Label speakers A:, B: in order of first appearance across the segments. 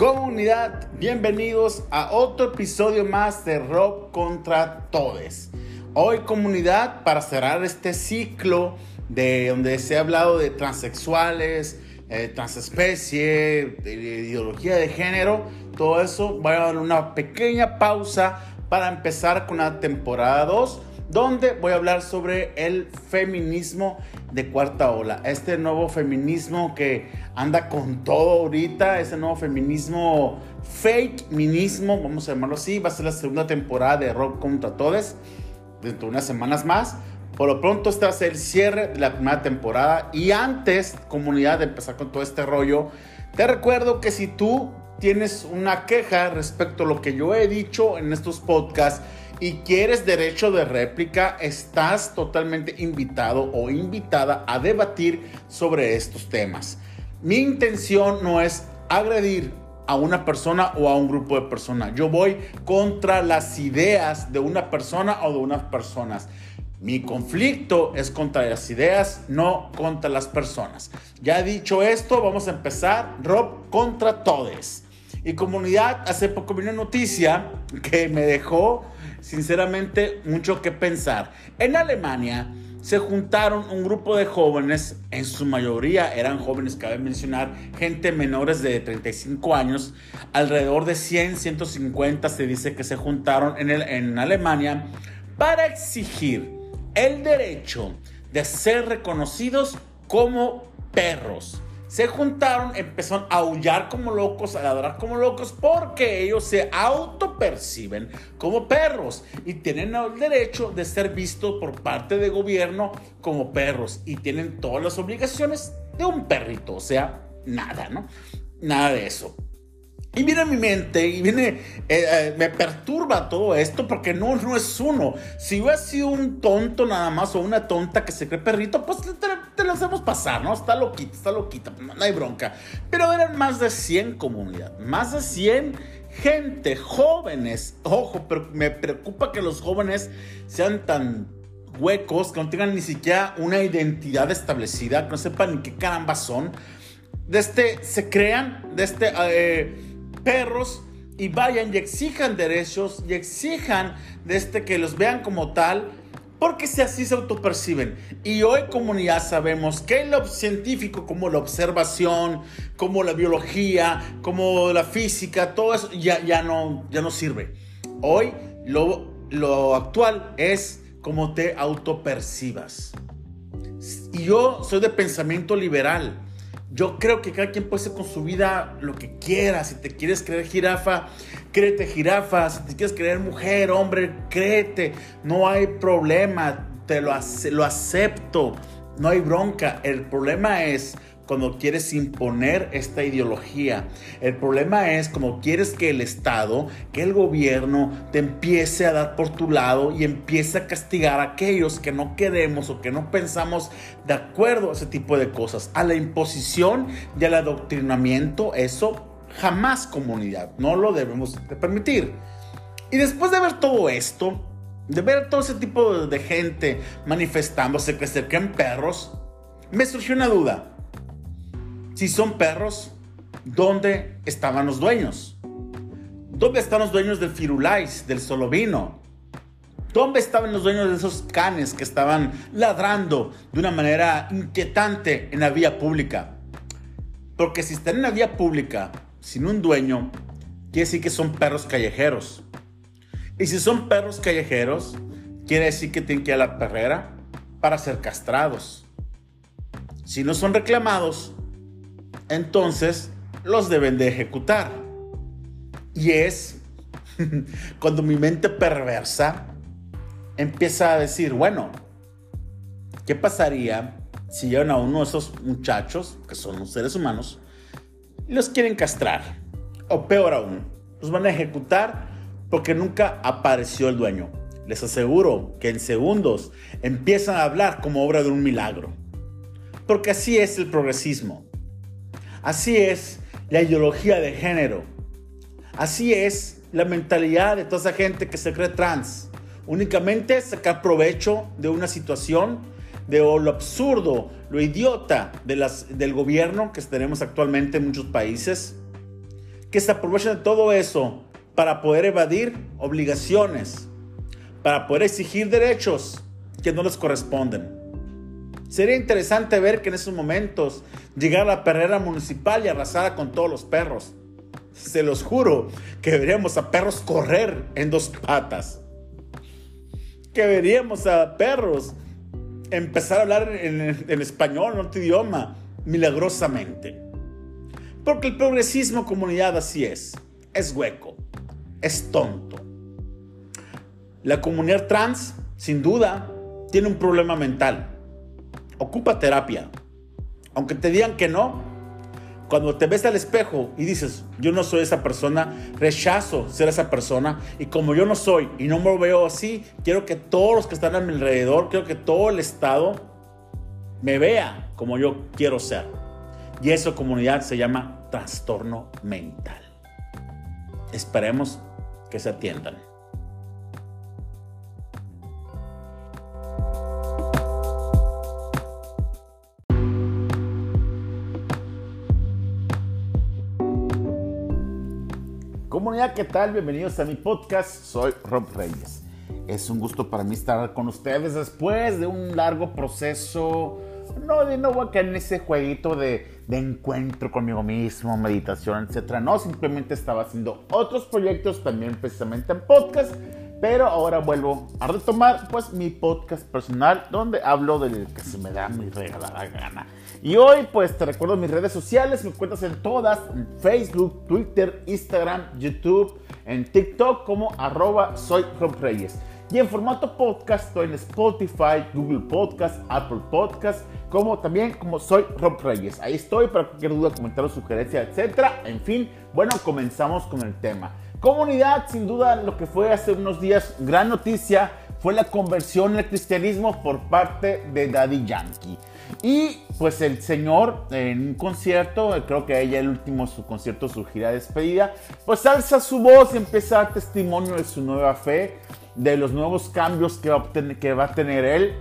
A: Comunidad, bienvenidos a otro episodio más de Rock contra Todes. Hoy comunidad, para cerrar este ciclo de donde se ha hablado de transexuales, eh, transespecie, de ideología de género, todo eso, voy a dar una pequeña pausa para empezar con la temporada 2 donde voy a hablar sobre el feminismo de cuarta ola. Este nuevo feminismo que anda con todo ahorita, ese nuevo feminismo, fake feminismo, vamos a llamarlo así, va a ser la segunda temporada de Rock contra Todes, dentro de unas semanas más. Por lo pronto, este va a ser el cierre de la primera temporada. Y antes, comunidad, de empezar con todo este rollo, te recuerdo que si tú tienes una queja respecto a lo que yo he dicho en estos podcasts, y quieres derecho de réplica, estás totalmente invitado o invitada a debatir sobre estos temas. Mi intención no es agredir a una persona o a un grupo de personas. Yo voy contra las ideas de una persona o de unas personas. Mi conflicto es contra las ideas, no contra las personas. Ya dicho esto, vamos a empezar. Rob contra todes. Y comunidad, hace poco vi una noticia que me dejó sinceramente mucho que pensar. En Alemania se juntaron un grupo de jóvenes, en su mayoría eran jóvenes, cabe mencionar, gente menores de 35 años, alrededor de 100, 150 se dice que se juntaron en, el, en Alemania para exigir el derecho de ser reconocidos como perros se juntaron, empezaron a aullar como locos, a ladrar como locos, porque ellos se autoperciben como perros y tienen el derecho de ser vistos por parte del gobierno como perros y tienen todas las obligaciones de un perrito, o sea, nada, ¿no? Nada de eso. Y viene mi mente y viene, eh, eh, me perturba todo esto porque no, no es uno. Si hubiera sido un tonto nada más o una tonta que se cree perrito, pues te, lo hacemos pasar, ¿no? Está loquita, está loquita, no, hay bronca. Pero eran más de 100 comunidades, más de 100 gente, jóvenes. Ojo, pero me preocupa que los jóvenes sean tan huecos, que no tengan ni siquiera una identidad establecida, que no sepan ni qué caramba son. De este, se crean, de este... Eh, perros y vayan y exijan derechos y exijan de este que los vean como tal, porque si así se autoperciben. Y hoy comunidad sabemos que lo científico como la observación, como la biología, como la física, todo eso ya, ya, no, ya no sirve. Hoy lo, lo actual es como te autopercibas. Y yo soy de pensamiento liberal. Yo creo que cada quien puede hacer con su vida lo que quiera. Si te quieres creer jirafa, créete jirafa. Si te quieres creer mujer, hombre, créete. No hay problema. Te lo, lo acepto. No hay bronca. El problema es cuando quieres imponer esta ideología. El problema es como quieres que el Estado, que el gobierno te empiece a dar por tu lado y empiece a castigar a aquellos que no queremos o que no pensamos de acuerdo a ese tipo de cosas. A la imposición y al adoctrinamiento, eso jamás comunidad, no lo debemos de permitir. Y después de ver todo esto, de ver todo ese tipo de gente manifestándose que se creen perros, me surgió una duda. Si son perros, ¿dónde estaban los dueños? ¿Dónde están los dueños del Firulais, del Solovino? ¿Dónde estaban los dueños de esos canes que estaban ladrando de una manera inquietante en la vía pública? Porque si están en la vía pública sin un dueño, quiere decir que son perros callejeros. Y si son perros callejeros, quiere decir que tienen que ir a la perrera para ser castrados. Si no son reclamados, entonces los deben de ejecutar. Y es cuando mi mente perversa empieza a decir, bueno, ¿qué pasaría si llevan a uno de esos muchachos, que son los seres humanos, y los quieren castrar? O peor aún, los van a ejecutar porque nunca apareció el dueño. Les aseguro que en segundos empiezan a hablar como obra de un milagro. Porque así es el progresismo. Así es la ideología de género. Así es la mentalidad de toda esa gente que se cree trans. Únicamente sacar provecho de una situación, de lo absurdo, lo idiota del gobierno que tenemos actualmente en muchos países, que se aprovechan de todo eso para poder evadir obligaciones, para poder exigir derechos que no les corresponden. Sería interesante ver que en esos momentos llegara la perrera municipal y arrasara con todos los perros. Se los juro que veríamos a perros correr en dos patas. Que veríamos a perros empezar a hablar en, español, en otro idioma, milagrosamente. Porque el progresismo comunidad así es. Es hueco. Es tonto. La comunidad trans, sin duda, tiene un problema mental. Ocupa terapia. Aunque te digan que no, cuando te ves al espejo y dices, yo no soy esa persona, rechazo ser esa persona. Y como yo no soy y no me veo así, quiero que todos los que están a mi alrededor, quiero que todo el Estado me vea como yo quiero ser. Y eso comunidad se llama trastorno mental. Esperemos que se atiendan. Comunidad, ¿qué tal? Bienvenidos a mi podcast. Soy Rob Reyes. Es un gusto para mí estar con ustedes después de un largo proceso. No, de a caer en ese jueguito de, encuentro conmigo mismo, meditación, etc. No, simplemente estaba haciendo otros proyectos también precisamente en podcast pero ahora vuelvo a retomar pues mi podcast personal donde hablo del que se me da mi regalada gana. Y hoy pues te recuerdo mis redes sociales, me encuentras en todas, Facebook, Twitter, Instagram, YouTube, en TikTok como arroba Reyes. Y en formato podcast estoy en Spotify, Google Podcast, Apple Podcast, como también como soy Rob Reyes. Ahí estoy para cualquier duda, comentario, sugerencia, etc. En fin, bueno, comenzamos con el tema. Comunidad, sin duda, lo que fue hace unos días gran noticia fue la conversión al cristianismo por parte de Daddy Yankee. Y pues el señor en un concierto, creo que ella el último su concierto, su gira de despedida, pues alza su voz y empieza a dar testimonio de su nueva fe, de los nuevos cambios que va a, que va a tener él.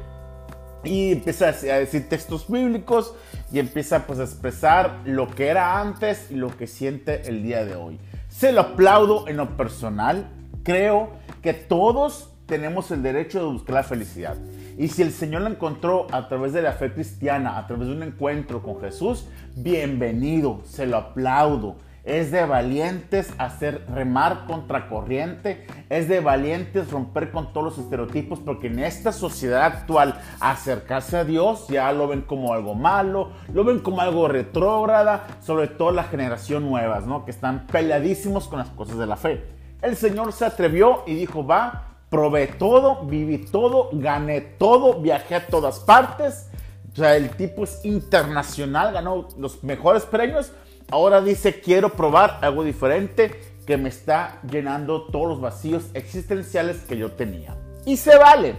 A: Y empieza a decir textos bíblicos y empieza pues a expresar lo que era antes y lo que siente el día de hoy. Se lo aplaudo en lo personal. Creo que todos tenemos el derecho de buscar la felicidad. Y si el Señor la encontró a través de la fe cristiana, a través de un encuentro con Jesús, bienvenido, se lo aplaudo. Es de valientes hacer remar contra corriente. Es de valientes romper con todos los estereotipos porque en esta sociedad actual acercarse a Dios ya lo ven como algo malo, lo ven como algo retrógrada, sobre todo la generación nuevas, ¿no? Que están peleadísimos con las cosas de la fe. El Señor se atrevió y dijo, va, probé todo, viví todo, gané todo, viajé a todas partes. O sea, el tipo es internacional, ganó los mejores premios Ahora dice, quiero probar algo diferente que me está llenando todos los vacíos existenciales que yo tenía. Y se vale.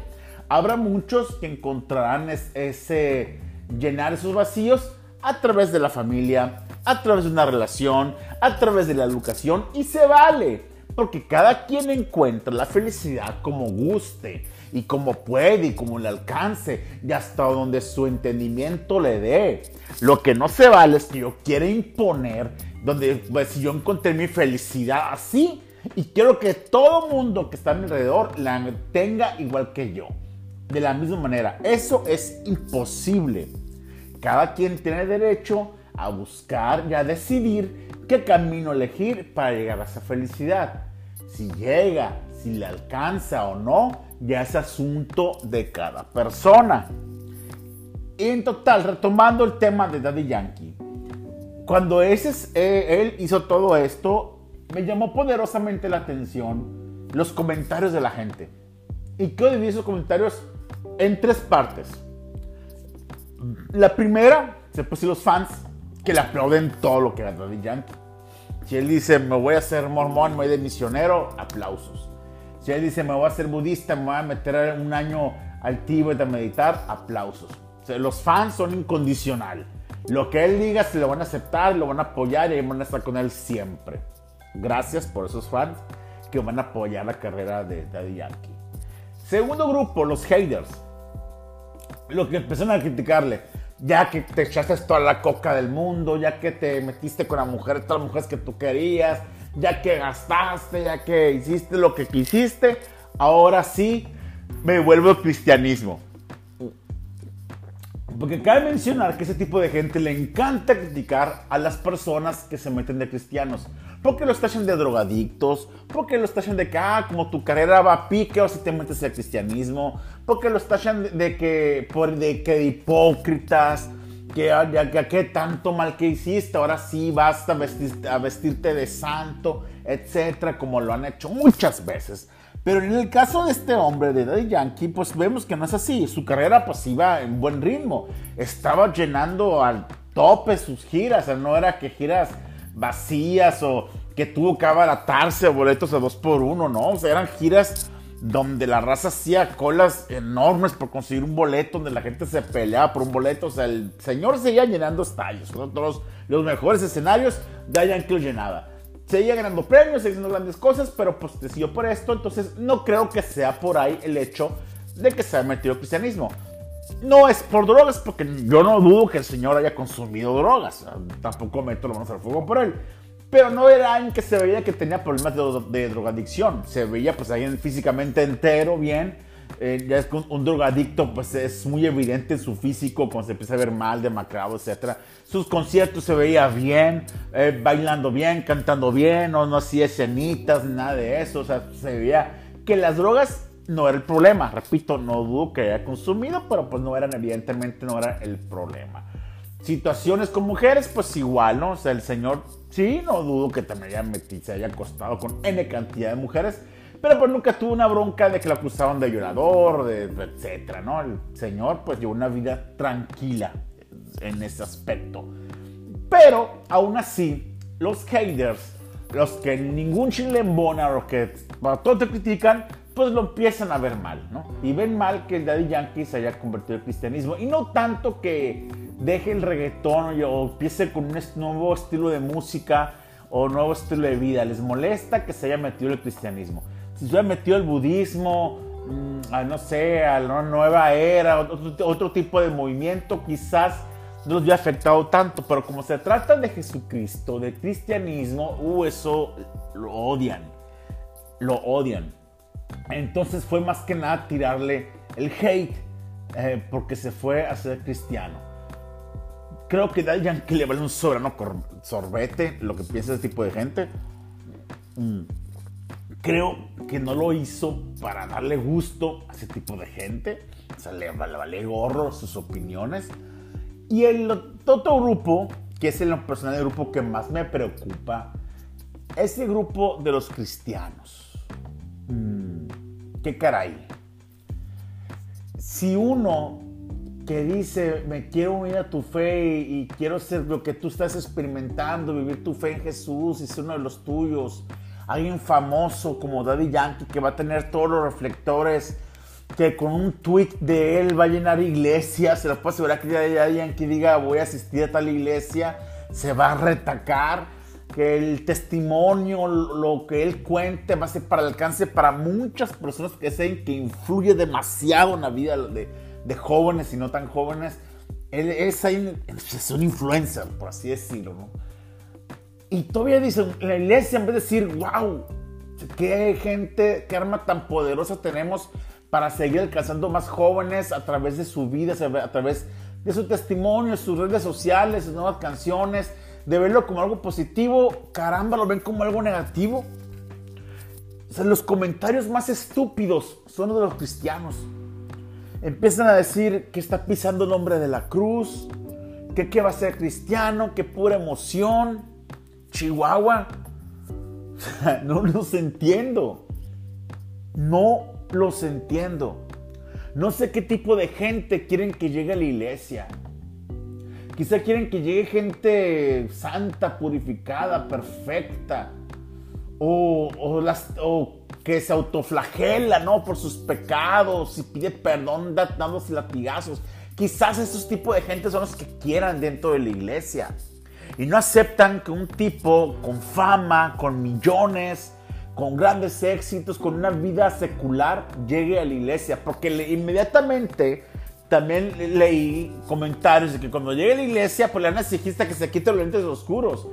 A: Habrá muchos que encontrarán ese llenar esos vacíos a través de la familia, a través de una relación, a través de la educación y se vale, porque cada quien encuentra la felicidad como guste y como puede y como le alcance y hasta donde su entendimiento le dé. Lo que no se vale es que yo quiera imponer donde pues, yo encontré mi felicidad así y quiero que todo mundo que está a mi alrededor la tenga igual que yo. De la misma manera, eso es imposible. Cada quien tiene derecho a buscar y a decidir qué camino elegir para llegar a esa felicidad. Si llega, si le alcanza o no, ya es asunto de cada persona. Y en total, retomando el tema de Daddy Yankee, cuando ese, eh, él hizo todo esto, me llamó poderosamente la atención los comentarios de la gente. Y quiero dividir esos comentarios en tres partes. La primera, pues los fans que le aplauden todo lo que haga Daddy Yankee. Si él dice, me voy a hacer mormón, me voy de misionero, aplausos. Si él dice, me voy a ser budista, me voy a meter un año al Tíbet a meditar, aplausos. los fans son incondicional. Lo que él diga se lo van a aceptar, lo van a apoyar y van a estar con él siempre. Gracias por esos fans que van a apoyar la carrera de Daddy Yankee. Segundo grupo, los haters. Lo que empezaron a criticarle.
B: ya que te echaste toda la coca del mundo, ya que te metiste con la mujer, todas las mujeres que tú querías, ya que gastaste, ya que hiciste lo que quisiste, ahora sí me vuelvo cristianismo. Porque cabe mencionar que ese tipo de gente le encanta criticar a las personas que se meten de cristianos. Porque los tachan de drogadictos, porque los tachan de que, ah, como tu carrera va a pique o si te metes al cristianismo, porque los tachan de, que, por, de que hipócritas, que ya, que tanto mal que hiciste, ahora sí basta vestir, a vestirte de santo, etcétera, como lo han hecho muchas veces. Pero en el caso de este hombre, de Daddy Yankee, pues vemos que no es así. Su carrera pues iba en buen ritmo. Estaba llenando al tope sus giras. No era que giras vacías o que tuvo que abaratarse boletos a dos por uno, no. O sea, eran giras donde la raza hacía colas enormes por conseguir un boleto, donde la gente se peleaba por un boleto. O sea, el señor seguía llenando estadios. Todos los mejores escenarios, Yankee lo llenaba seguía ganando premios, seguía haciendo grandes cosas, pero pues decidió por esto, entonces no creo que sea por ahí el hecho de que se haya metido al cristianismo. No es por drogas, porque yo no dudo que el señor haya consumido drogas, tampoco meto las manos al fuego por él. Pero no era alguien que se veía que tenía problemas de, de drogadicción, se veía pues alguien físicamente entero, bien, eh, ya es que un, drogadicto pues es muy evidente en su físico cuando se empieza a ver mal, demacrado, etc. Sus conciertos se veía bien, eh, bailando bien, cantando bien, no, no hacía escenitas, nada de eso, o sea, se veía que las drogas no era el problema, repito, no dudo que haya consumido, pero pues no eran, evidentemente no era el problema. Situaciones con mujeres, pues igual, ¿no? O sea, el señor, sí, no dudo que también haya metido, se haya acostado con N cantidad de mujeres, pero pues nunca tuvo una bronca de que lo acusaban de violador, de, etcétera, ¿no? El señor pues llevó una vida tranquila en ese aspecto. Pero aún así, los haters, los que ningún chile embona, los que para todo te critican, pues lo empiezan a ver mal, ¿no? Y ven mal que el Daddy Yankee se haya convertido al cristianismo. Y no tanto que deje el reggaetón o empiece con un nuevo estilo de música o nuevo estilo de vida. Les molesta que se haya metido el cristianismo si se hubiera metido el budismo, mm, no sé, a la nueva era, otro, tipo de movimiento, quizás no los hubiera afectado tanto, pero como se trata de Jesucristo, de cristianismo, uh, eso lo odian, lo odian. Entonces fue más que nada tirarle el hate eh, porque se fue a ser cristiano. Creo que Daddy que le vale un soberano sorbete lo que piensa ese tipo de gente. Mm creo que no lo hizo para darle gusto a ese tipo de gente. O sea, le, vale gorro sus opiniones. Y el otro grupo, que es el personal del grupo que más me preocupa, es el grupo de los cristianos. Mm, ¿Qué caray? Si uno que dice, me quiero unir a tu fe y, quiero ser lo que tú estás experimentando, vivir tu fe en Jesús y ser uno de los tuyos, alguien famoso como Daddy Yankee que va a tener todos los reflectores, que con un tweet de él va a llenar iglesias, se lo puedo asegurar que Daddy Yankee diga voy a asistir a tal iglesia, se va a retacar, que el testimonio, lo que él cuente va a ser para alcance para muchas personas que saben que influye demasiado en la vida de, de jóvenes y no tan jóvenes. Él es, es un influencer, por así decirlo, ¿no? Y todavía dicen, la iglesia en vez de decir, wow, qué gente, qué arma tan poderosa tenemos para seguir alcanzando más jóvenes a través de su vida, a través de su testimonio, sus redes sociales, sus nuevas canciones, de verlo como algo positivo, caramba, lo ven como algo negativo. O sea, los comentarios más estúpidos son los de los cristianos. Empiezan a decir que está pisando el nombre de la cruz, que qué va a ser cristiano, que pura emoción. Chihuahua. no los entiendo. No los entiendo. No sé qué tipo de gente quieren que llegue a la iglesia. Quizá quieren que llegue gente santa, purificada, perfecta. O, las, que se autoflagela, ¿no? Por sus pecados y pide perdón dándose latigazos. Quizás esos tipos de gente son los que quieran dentro de la iglesia. Y no aceptan que un tipo con fama, con millones, con grandes éxitos, con una vida secular, llegue a la iglesia. Porque inmediatamente también leí comentarios de que cuando llegue a la iglesia, pues le van a exigir que se quite los lentes oscuros.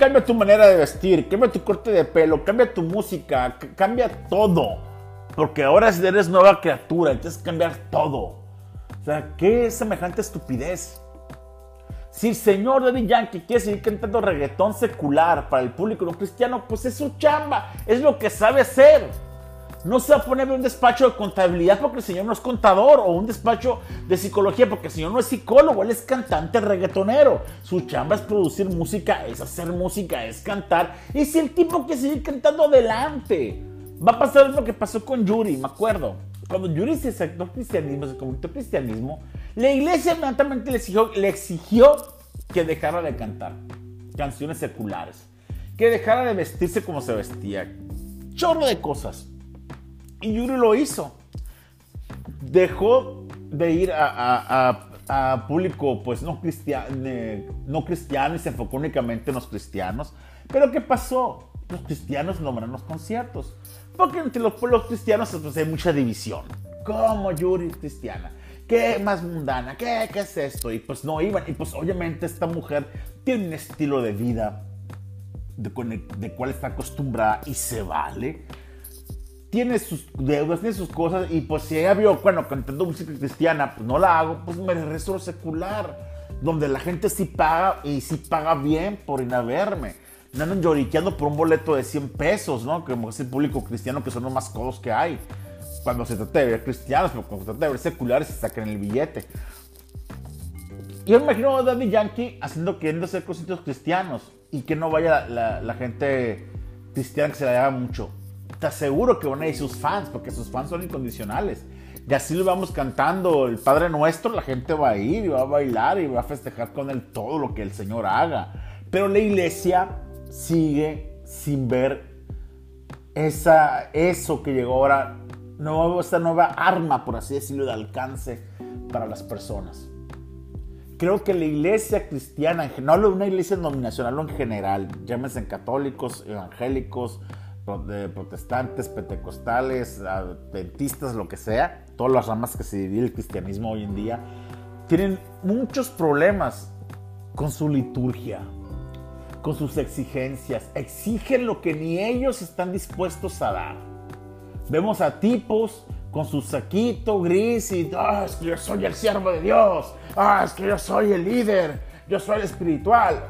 B: Cambia tu manera de vestir, cambia tu corte de pelo, cambia tu música, cambia todo. Porque ahora eres nueva criatura, que cambiar todo. O sea, qué semejante estupidez. Si el señor Daddy Yankee quiere seguir cantando reggaetón secular para el público no cristiano, pues es su chamba, es lo que sabe hacer. No se va a poner un despacho de contabilidad porque el señor no es contador o un despacho de psicología porque el señor no es psicólogo, él es cantante reggaetonero. Su chamba es producir música, es hacer música, es cantar. Y si el tipo que sigue cantando adelante, va a pasar lo que pasó con Yuri, me acuerdo. Cuando Yuri se aceptó cristianismo, se convirtió cristianismo, la iglesia inmediatamente le exigió, le exigió que dejara de cantar canciones seculares, que dejara de vestirse como se vestía. Chorro de cosas. Y Yuri lo hizo. Dejó de ir a, público pues no cristiano, no cristiano y se enfocó únicamente en los cristianos. Pero ¿qué pasó? Los cristianos nombran los conciertos. Porque entre los pueblos cristianos pues, hay mucha división. ¿Cómo Yuri cristiana? ¿Qué más mundana? ¿Qué, ¿Qué es esto? Y pues no iban. Y pues obviamente esta mujer tiene un estilo de vida de, de cual está acostumbrada y se vale tiene sus deudas, tiene sus cosas, y pues si ella vio, bueno, cantando música cristiana, pues no la hago, pues me regreso secular, donde la gente sí paga, y sí paga bien por ir a verme. No andan lloriqueando por un boleto de 100 pesos, ¿no? Como es el público cristiano, que son los más codos que hay. Cuando se trata de ver cristianos, pero cuando se trata de ver seculares, se sacan el billete. Yo me imagino a Daddy Yankee haciendo, queriendo hacer cositos cristianos, y que no vaya la, la gente cristiana que se la haga mucho te aseguro que van a ir sus fans, porque sus fans son incondicionales. Y así lo vamos cantando el Padre Nuestro, la gente va a ir y va a bailar y va a festejar con él todo lo que el Señor haga. Pero la iglesia sigue sin ver esa, eso que llegó ahora, nuevo, esta nueva arma, por así decirlo, de alcance para las personas. Creo que la iglesia cristiana, no hablo de una iglesia denominacional en general, llámense católicos, evangélicos, de protestantes, pentecostales, adventistas, lo que sea, todas las ramas que se divide el cristianismo hoy en día, tienen muchos problemas con su liturgia, con sus exigencias. Exigen lo que ni ellos están dispuestos a dar. Vemos a tipos con su saquito gris y, ah, es que yo soy el siervo de Dios, ah, es que yo soy el líder, yo soy el espiritual.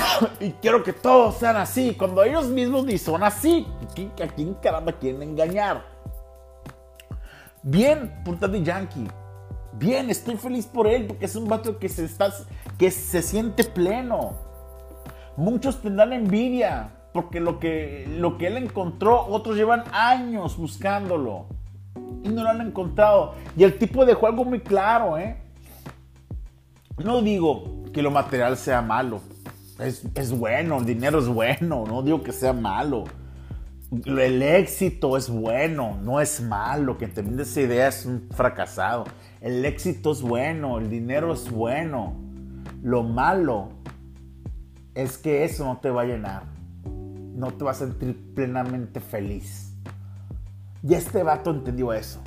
B: y quiero que todos sean así, cuando ellos mismos ni son así. ¿A quién caramba quieren engañar? Bien por Daddy Yankee. Bien, estoy feliz por él porque es un vato que se, está, que se siente pleno. Muchos tendrán envidia porque lo que, lo que él encontró, otros llevan años buscándolo y no lo han encontrado. Y el tipo dejó algo muy claro, ¿eh? No digo que lo material sea malo es, bueno, el dinero es bueno, no digo que sea malo. El éxito es bueno, no es malo. Quien te vende esa idea es un fracasado. El éxito es bueno, el dinero es bueno. Lo malo es que eso no te va a llenar. No te va a sentir plenamente feliz. Y este vato entendió eso.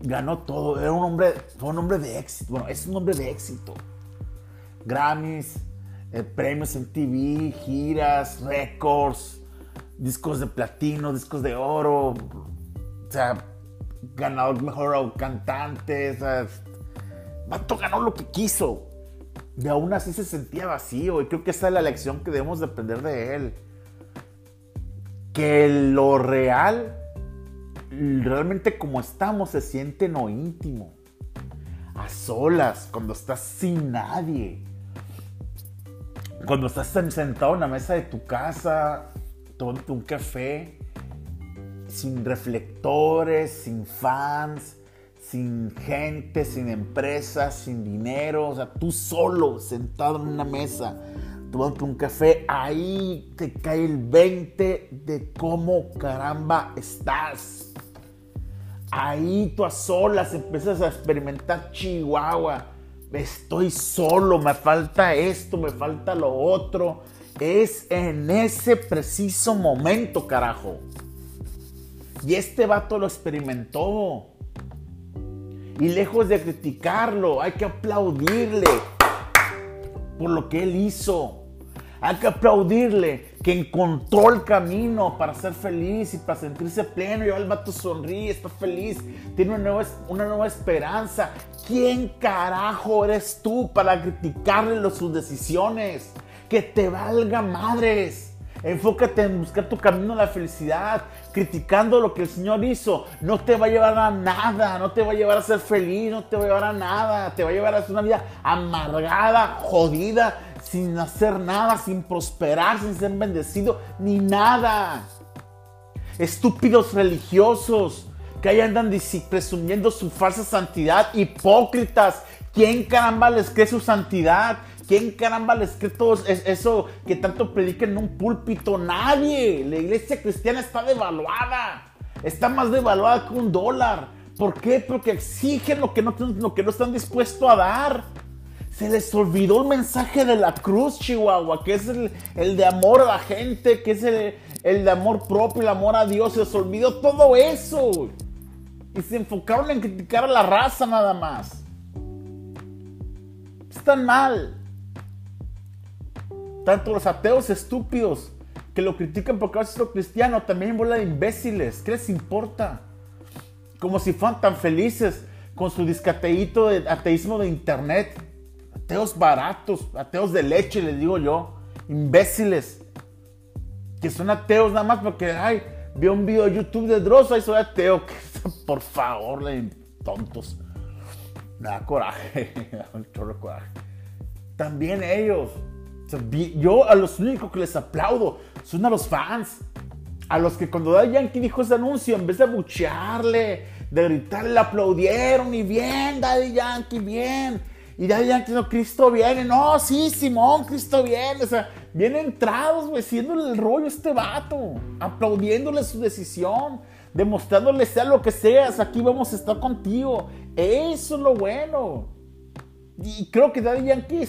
B: Ganó todo. Era un hombre, fue un hombre de éxito. Bueno, es un hombre de éxito. Grammys, eh, premios en TV, giras, récords, discos de platino, discos de oro, o sea, ganador mejor cantante, o sea, Vato ganó lo que quiso. Y aún así se sentía vacío. Y creo que esa es la lección que debemos de aprender de él. Que lo real, realmente como estamos, se siente en lo íntimo. A solas, cuando estás sin nadie cuando estás sentado en la mesa de tu casa, tomando un café, sin reflectores, sin fans, sin gente, sin empresas, sin dinero, o sea, tú solo, sentado en una mesa, tomando un café, ahí te cae el 20 de cómo caramba estás. Ahí tú a solas empiezas a experimentar Chihuahua estoy solo, me falta esto, me falta lo otro. Es en ese preciso momento, carajo. Y este vato lo experimentó. Y lejos de criticarlo, hay que aplaudirle por lo que él hizo. Hay que aplaudirle que encontró el camino para ser feliz y para sentirse pleno. Y el vato sonríe, está feliz, tiene una nueva, una nueva esperanza. ¿Quién carajo eres tú para criticarle sus decisiones? Que te valga madres. Enfócate en buscar tu camino a la felicidad. Criticando lo que el Señor hizo. No te va a llevar a nada. No te va a llevar a ser feliz. No te va a llevar a nada. Te va a llevar a una vida amargada, jodida, sin hacer nada, sin prosperar, sin ser bendecido, ni nada. Estúpidos religiosos que ahí andan presumiendo su falsa santidad. Hipócritas. ¿Quién caramba les cree su santidad? ¿Quién caramba les cree todo eso que tanto predican en un púlpito? Nadie. La iglesia cristiana está devaluada. Está más devaluada que un dólar. ¿Por qué? Porque exigen lo que no, lo que no están dispuestos a dar. Se les olvidó el mensaje de la cruz, Chihuahua, que es el, de amor a la gente, que es el, de amor propio, el amor a Dios. Se les olvidó todo eso. Y se enfocaron en criticar a la raza nada más. Están mal tanto los ateos estúpidos que lo critican porque veces lo cristiano, también bola de imbéciles. ¿Qué les importa? Como si fueran tan felices con su discateíto de ateísmo de internet. Ateos baratos, ateos de leche, les digo yo. Imbéciles. Que son ateos nada más porque, ay, vi un video de YouTube de Dross, y soy ateo. Por favor, tontos. Me da coraje, un chorro coraje. También ellos yo a los únicos que les aplaudo son a los fans. A los que cuando Daddy Yankee dijo ese anuncio, en vez de buchearle, de gritarle, le aplaudieron y bien, Daddy Yankee, bien. Y Daddy Yankee, no, Cristo viene. No, sí, Simón, Cristo viene. O sea, bien entrados, güey, haciéndole el rollo a este vato. Aplaudiéndole su decisión. Demostrándole sea lo que seas, aquí vamos a estar contigo. Eso es lo bueno. Y creo que Daddy Yankee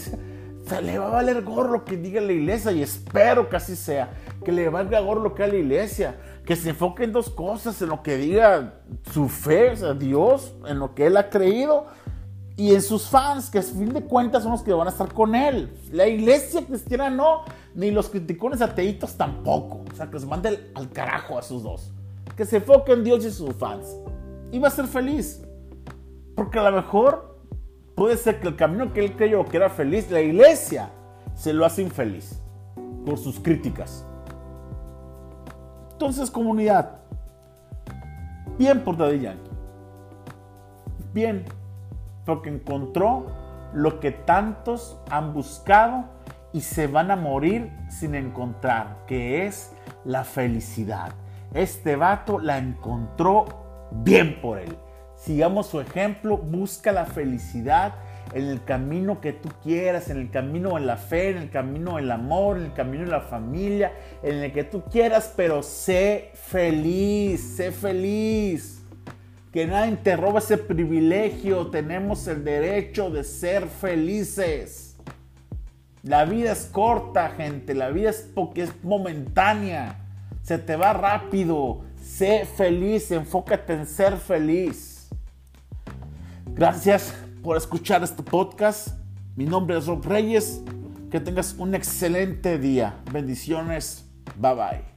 B: o le va a valer gorro lo que diga la iglesia y espero que así sea. Que le valga gorro lo que haga la iglesia. Que se enfoque en dos cosas, en lo que diga su fe, o sea, Dios, en lo que él ha creído y en sus fans, que a fin de cuentas son los que van a estar con él. La iglesia cristiana no, ni los criticones ateitos tampoco. O sea, que se mande al carajo a sus dos. Que se enfoque en Dios y sus fans. Y va a ser feliz. Porque a lo mejor puede ser que el camino que él creyó que era feliz, la iglesia se lo hace infeliz por sus críticas. Entonces, comunidad, bien por Daddy Yankee. Bien, porque encontró lo que tantos han buscado y se van a morir sin encontrar, que es la felicidad. Este vato la encontró bien por él. Sigamos su ejemplo, busca la felicidad en el camino que tú quieras, en el camino en la fe, en el camino del amor, en el camino de la familia, en el que tú quieras, pero sé feliz, sé feliz. Que nadie te roba ese privilegio, tenemos el derecho de ser felices. La vida es corta, gente, la vida es es momentánea, se te va rápido. Sé feliz, enfócate en ser feliz. Gracias por escuchar este podcast. Mi nombre es Rob Reyes. Que tengas un excelente día. Bendiciones. Bye bye.